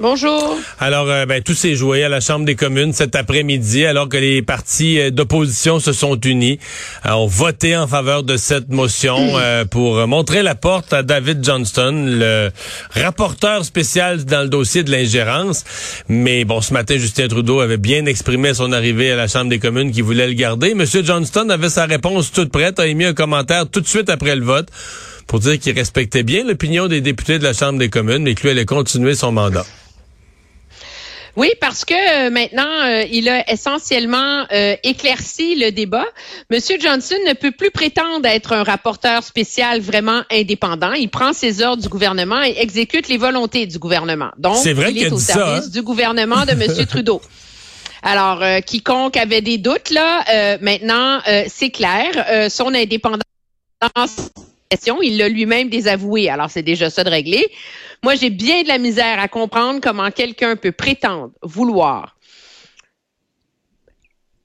Bonjour. Alors, euh, ben, tout s'est joué à la Chambre des communes cet après-midi, alors que les partis euh, d'opposition se sont unis, euh, ont voté en faveur de cette motion euh, pour montrer la porte à David Johnston, le rapporteur spécial dans le dossier de l'ingérence. Mais bon, ce matin, Justin Trudeau avait bien exprimé à son arrivée à la Chambre des communes qu'il voulait le garder. Monsieur Johnston avait sa réponse toute prête, a émis un commentaire tout de suite après le vote pour dire qu'il respectait bien l'opinion des députés de la Chambre des communes, que lui allait continuer son mandat. Oui, parce que euh, maintenant, euh, il a essentiellement euh, éclairci le débat. Monsieur Johnson ne peut plus prétendre être un rapporteur spécial vraiment indépendant. Il prend ses ordres du gouvernement et exécute les volontés du gouvernement. Donc, vrai il est au ça, service hein? du gouvernement de Monsieur Trudeau. Alors, euh, quiconque avait des doutes, là, euh, maintenant, euh, c'est clair. Euh, son indépendance il l'a lui-même désavoué, alors c'est déjà ça de régler. Moi, j'ai bien de la misère à comprendre comment quelqu'un peut prétendre vouloir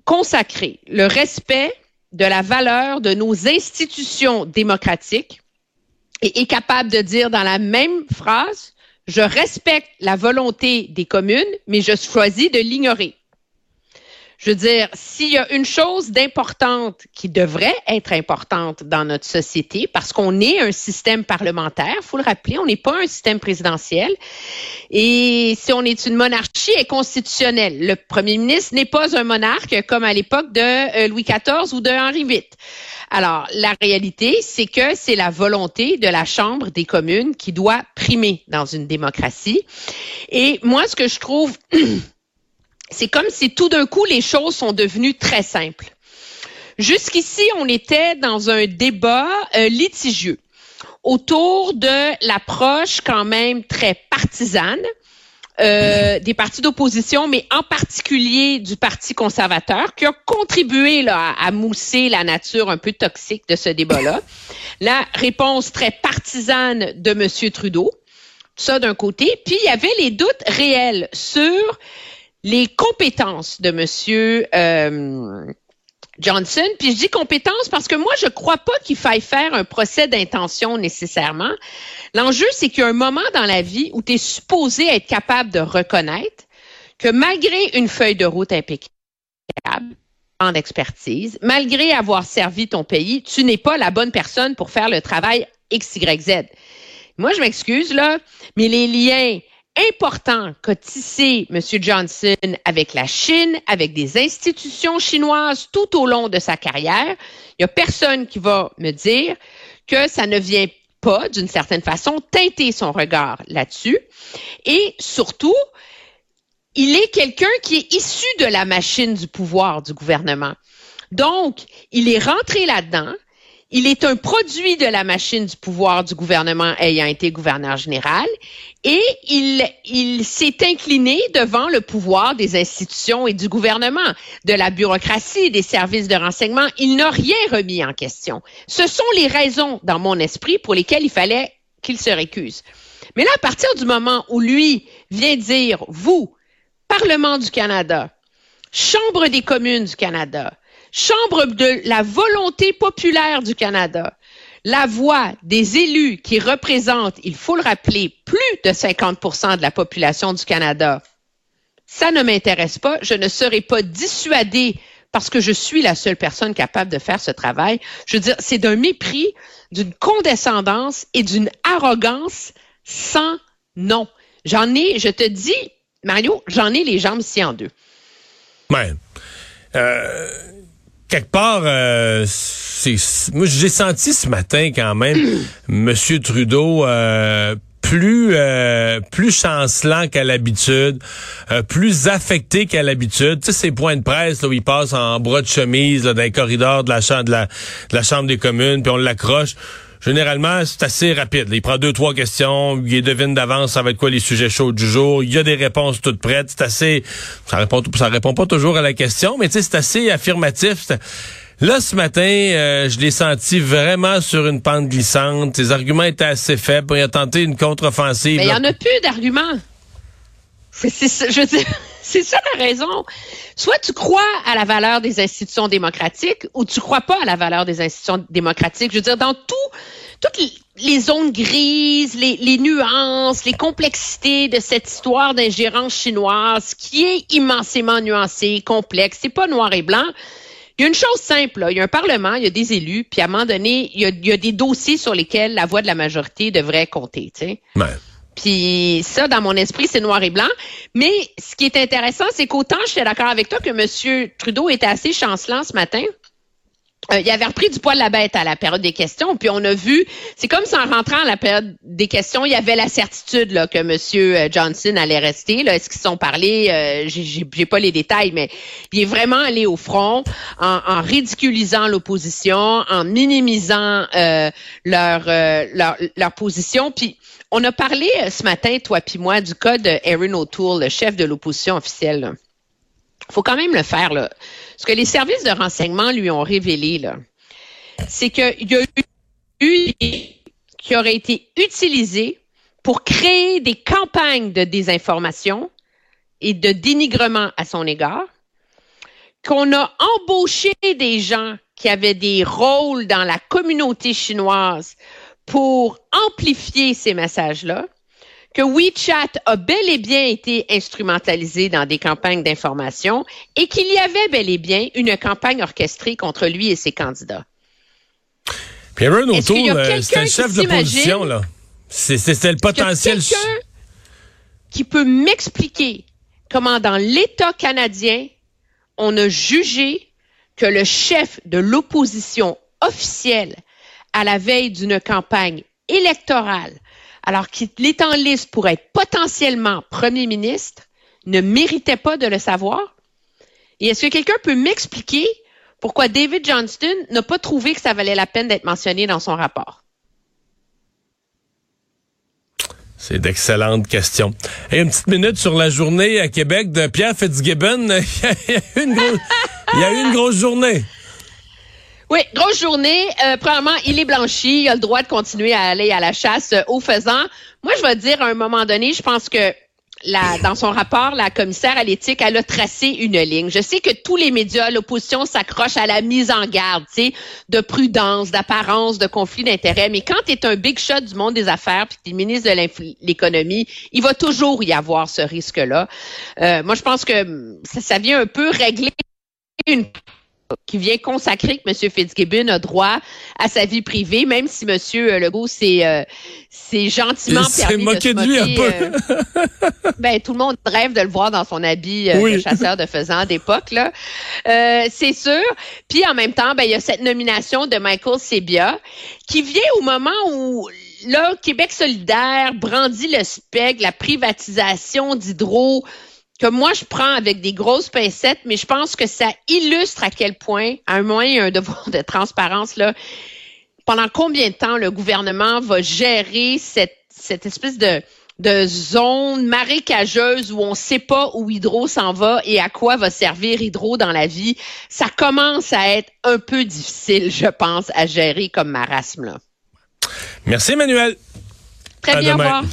consacrer le respect de la valeur de nos institutions démocratiques et est capable de dire dans la même phrase, je respecte la volonté des communes, mais je choisis de l'ignorer. Je veux dire, s'il y a une chose d'importante qui devrait être importante dans notre société, parce qu'on est un système parlementaire, faut le rappeler, on n'est pas un système présidentiel. Et si on est une monarchie, est constitutionnelle. Le premier ministre n'est pas un monarque comme à l'époque de euh, Louis XIV ou de Henri VIII. Alors, la réalité, c'est que c'est la volonté de la Chambre des communes qui doit primer dans une démocratie. Et moi, ce que je trouve c'est comme si tout d'un coup les choses sont devenues très simples. Jusqu'ici, on était dans un débat euh, litigieux autour de l'approche quand même très partisane euh, des partis d'opposition, mais en particulier du Parti conservateur, qui a contribué à mousser la nature un peu toxique de ce débat-là. La réponse très partisane de M. Trudeau, ça d'un côté, puis il y avait les doutes réels sur les compétences de Monsieur euh, Johnson. Puis je dis compétences parce que moi, je crois pas qu'il faille faire un procès d'intention nécessairement. L'enjeu, c'est qu'il y a un moment dans la vie où tu es supposé être capable de reconnaître que malgré une feuille de route impeccable, en expertise, malgré avoir servi ton pays, tu n'es pas la bonne personne pour faire le travail X, Y, Z. Moi, je m'excuse, là, mais les liens important qu'a tissé M. Johnson avec la Chine, avec des institutions chinoises tout au long de sa carrière. Il n'y a personne qui va me dire que ça ne vient pas, d'une certaine façon, teinter son regard là-dessus. Et surtout, il est quelqu'un qui est issu de la machine du pouvoir du gouvernement. Donc, il est rentré là-dedans. Il est un produit de la machine du pouvoir du gouvernement ayant été gouverneur général et il, il s'est incliné devant le pouvoir des institutions et du gouvernement, de la bureaucratie, des services de renseignement. Il n'a rien remis en question. Ce sont les raisons dans mon esprit pour lesquelles il fallait qu'il se récuse. Mais là, à partir du moment où lui vient dire, vous, Parlement du Canada, Chambre des communes du Canada, Chambre de la volonté populaire du Canada, la voix des élus qui représentent, il faut le rappeler, plus de 50% de la population du Canada, ça ne m'intéresse pas. Je ne serai pas dissuadée parce que je suis la seule personne capable de faire ce travail. Je veux dire, c'est d'un mépris, d'une condescendance et d'une arrogance sans nom. J'en ai, je te dis, Mario, j'en ai les jambes si en deux. Euh, quelque part, euh, moi j'ai senti ce matin quand même Monsieur Trudeau euh, plus euh, plus chancelant qu'à l'habitude, plus affecté qu'à l'habitude. Tu sais ces points de presse là, où il passe en bras de chemise dans les corridors de la chambre des communes, puis on l'accroche. Généralement, c'est assez rapide. Il prend deux, trois questions, il devine d'avance ça va être quoi les sujets chauds du jour. Il y a des réponses toutes prêtes. C'est assez. Ça répond, ça répond pas toujours à la question, mais c'est assez affirmatif. Là, ce matin, euh, je l'ai senti vraiment sur une pente glissante. Ses arguments étaient assez faibles. Il a tenté une contre-offensive. Mais il n'y en a plus d'arguments. C'est ça, ça la raison. Soit tu crois à la valeur des institutions démocratiques ou tu crois pas à la valeur des institutions démocratiques. Je veux dire, dans tout, toutes les zones grises, les, les nuances, les complexités de cette histoire d'ingérence chinoise qui est immensément nuancée, complexe. C'est pas noir et blanc. Il y a une chose simple, là. il y a un Parlement, il y a des élus, puis à un moment donné, il y a, il y a des dossiers sur lesquels la voix de la majorité devrait compter. Tu sais. Ouais. Puis ça, dans mon esprit, c'est noir et blanc. Mais ce qui est intéressant, c'est qu'autant je suis d'accord avec toi que M. Trudeau était assez chancelant ce matin. Euh, il avait repris du poil de la bête à la période des questions, puis on a vu, c'est comme si en rentrant à la période des questions, il y avait la certitude là, que M. Johnson allait rester. Là. Est-ce qu'ils sont parlé? Euh, J'ai pas les détails, mais il est vraiment allé au front en, ridiculisant l'opposition, en minimisant euh, leur, euh, leur, position. Puis on a parlé euh, ce matin, toi puis moi, du cas de Erin O'Toole, le chef de l'opposition officielle. Faut quand même le faire. Là. Ce que les services de renseignement lui ont révélé, là, c'est qu'il y a eu qui aurait été utilisé pour créer des campagnes de désinformation et de dénigrement à son égard, qu'on a embauché des gens qui avaient des rôles dans la communauté chinoise pour amplifier ces messages-là, que WeChat a bel et bien été instrumentalisé dans des campagnes d'information et qu'il y avait bel et bien une campagne orchestrée contre lui et ses candidats. Puis Aaron c'était le chef de l'opposition, là. C'était le potentiel. quelqu'un qui peut m'expliquer comment dans l'État canadien, on a jugé que le chef de l'opposition officielle à la veille d'une campagne électorale, alors qu'il est en liste pour être potentiellement premier ministre, ne méritait pas de le savoir? Et est-ce que quelqu'un peut m'expliquer pourquoi David Johnston n'a pas trouvé que ça valait la peine d'être mentionné dans son rapport? C'est d'excellentes questions. Et une petite minute sur la journée à Québec de Pierre Fitzgibbon. il, y a eu une grosse, journée. Oui, grosse journée. Euh, premièrement, il est blanchi. Il a le droit de continuer à aller à la chasse euh, au faisant. Moi, je vais dire à un moment donné, je pense que la, dans son rapport, la commissaire à l'éthique, elle a tracé une ligne. Je sais que tous les médias, l'opposition s'accroche à la mise en garde, tu sais, de prudence, d'apparence, de conflit d'intérêts. Mais quand tu un big shot du monde des affaires, puis tu es ministre de l'économie, il va toujours y avoir ce risque-là. Euh, moi, je pense que ça vient un peu régler une qui vient consacrer que M. Fitzgibbon a droit à sa vie privée, même si M. Legault s'est euh, gentiment Il permis moqué de, de, lui un peu. euh, ben, tout le monde rêve de le voir dans son habit euh, Oui. de chasseur de faisans d'époque. là. Euh, C'est sûr. Puis en même temps, ben, il y a cette nomination de Michael Sebia qui vient au moment où là, Québec solidaire brandit le spec, la privatisation d'Hydro que moi je prends avec des grosses pincettes, mais je pense que ça illustre à quel point, à un moment, il y a un devoir de transparence là. Pendant combien de temps le gouvernement va gérer cette, cette espèce de, de zone marécageuse où on ne sait pas où Hydro s'en va et à quoi va servir Hydro dans la vie, ça commence à être un peu difficile, je pense, à gérer comme marasme. Là. Merci, Emmanuel. Très À bien, au revoir.